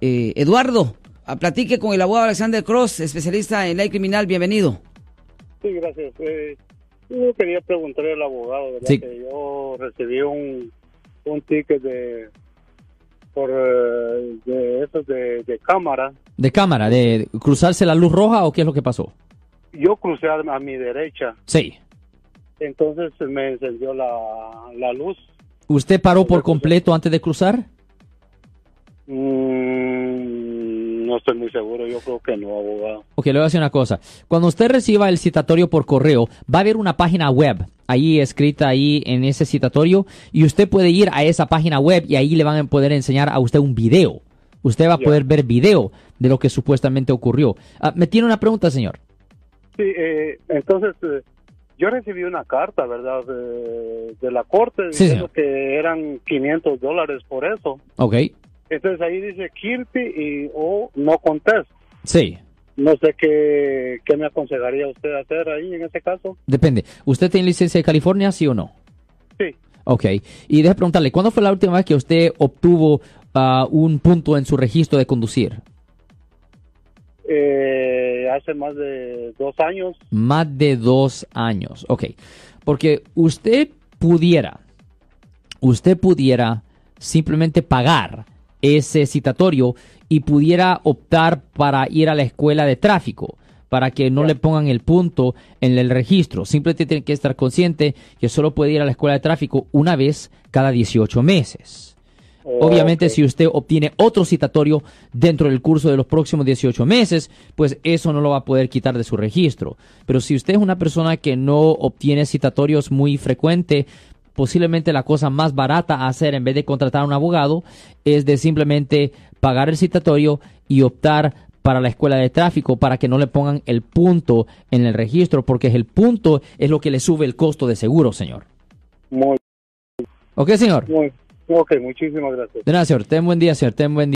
Eh, Eduardo, a- platique con el abogado Alexander Cross, especialista en ley criminal. Bienvenido. Sí, gracias. Eh, yo quería preguntarle al abogado, ¿verdad? Sí. Que yo recibí un, un ticket de por eh, de esos de, de cámara. De cámara, de cruzarse la luz roja o qué es lo que pasó? Yo crucé a, a mi derecha, Sí. entonces me encendió la, la luz. ¿Usted paró por completo antes de cruzar? Mm, no estoy muy seguro, yo creo que no, abogado. Ok, le voy a decir una cosa. Cuando usted reciba el citatorio por correo, va a haber una página web ahí escrita ahí en ese citatorio y usted puede ir a esa página web y ahí le van a poder enseñar a usted un video. Usted va a Ya. poder ver video de lo que supuestamente ocurrió. Ah, me tiene una pregunta, señor. Sí, eh, entonces eh, yo recibí una carta, ¿verdad? De, de la corte Sí, diciendo señor. que eran 500 dólares por eso. Ok. Entonces ahí dice Kirby y o no contest. Sí. No sé qué, qué me aconsejaría usted hacer ahí en ese caso. Depende. ¿Usted tiene licencia de California, sí o no? Sí, Ok. Y déjeme preguntarle, ¿cuándo fue la última vez que usted obtuvo ah, un punto en su registro de conducir? eh, hace más de dos años. Más de dos años. Ok. Porque usted pudiera, usted pudiera simplemente pagar ese citatorio y pudiera optar para ir a la escuela de tráfico para que no le pongan el punto en el registro. Simplemente tiene que estar consciente que solo puede ir a la escuela de tráfico una vez cada 18 meses. Obviamente, si usted obtiene otro citatorio dentro del curso de los próximos 18 meses, pues eso no lo va a poder quitar de su registro. Pero si usted es una persona que no obtiene citatorios muy frecuente, posiblemente la cosa más barata a hacer en vez de contratar a un abogado es de simplemente pagar el citatorio y optar para la escuela de tráfico para que no le pongan el punto en el registro, porque el punto es lo que le sube el costo de seguro, señor. Muy, ¿Ok, señor? muy, ok, muchísimas gracias. De nada, señor. Ten buen día, señor. Ten buen día.